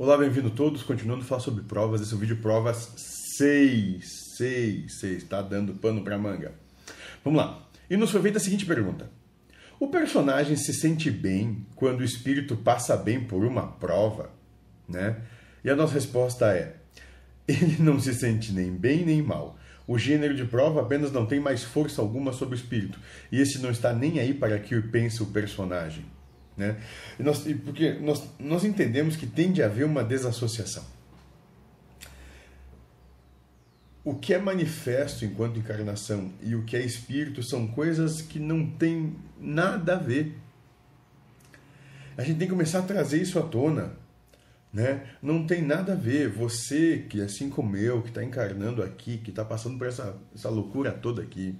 Olá, bem-vindo todos. Continuando a falar sobre provas, esse é o vídeo provas 6. 6, 6. Tá dando pano pra manga. Vamos lá. E nos foi feita a seguinte pergunta: O personagem se sente bem quando o espírito passa bem por uma prova? Né? E a nossa resposta é: ele não se sente nem bem nem mal. O gênero de prova apenas não tem mais força alguma sobre o espírito. E esse não está nem aí para que pense o personagem. Né? E nós, porque nós, nós entendemos que tem de haver uma desassociação. O que é manifesto enquanto encarnação e o que é espírito são coisas que não têm nada a ver. A gente tem que começar a trazer isso à tona. Né? Não tem nada a ver. Você, que assim como eu, que está encarnando aqui, que está passando por essa, essa loucura toda aqui,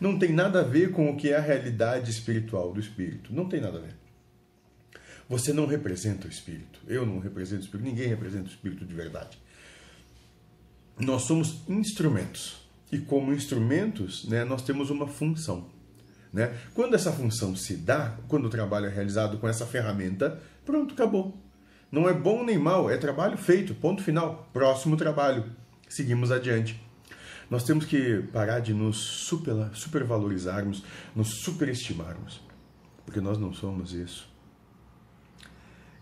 não tem nada a ver com o que é a realidade espiritual do espírito. Não tem nada a ver. Você não representa o Espírito. Eu não represento o Espírito. Ninguém representa o Espírito de verdade. Nós somos instrumentos. E como instrumentos, né, nós temos uma função. Né? Quando essa função se dá, quando o trabalho é realizado com essa ferramenta, pronto, acabou. Não é bom nem mal, é trabalho feito, ponto final. Próximo trabalho. Seguimos adiante. Nós temos que parar de nos super, supervalorizarmos, nos superestimarmos, porque nós não somos isso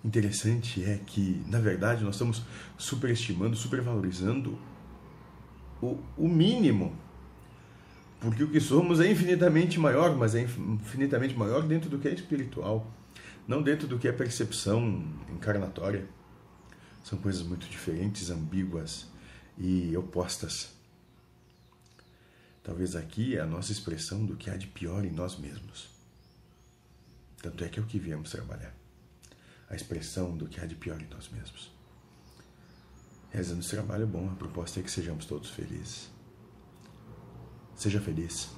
interessante é que, na verdade, nós estamos superestimando, supervalorizando o, o mínimo. Porque o que somos é infinitamente maior, mas é infinitamente maior dentro do que é espiritual, não dentro do que é percepção encarnatória. São coisas muito diferentes, ambíguas e opostas. Talvez aqui é a nossa expressão do que há de pior em nós mesmos. Tanto é que é o que viemos trabalhar a expressão do que há de pior em nós mesmos. Rezando esse trabalho bom, a proposta é que sejamos todos felizes. Seja feliz.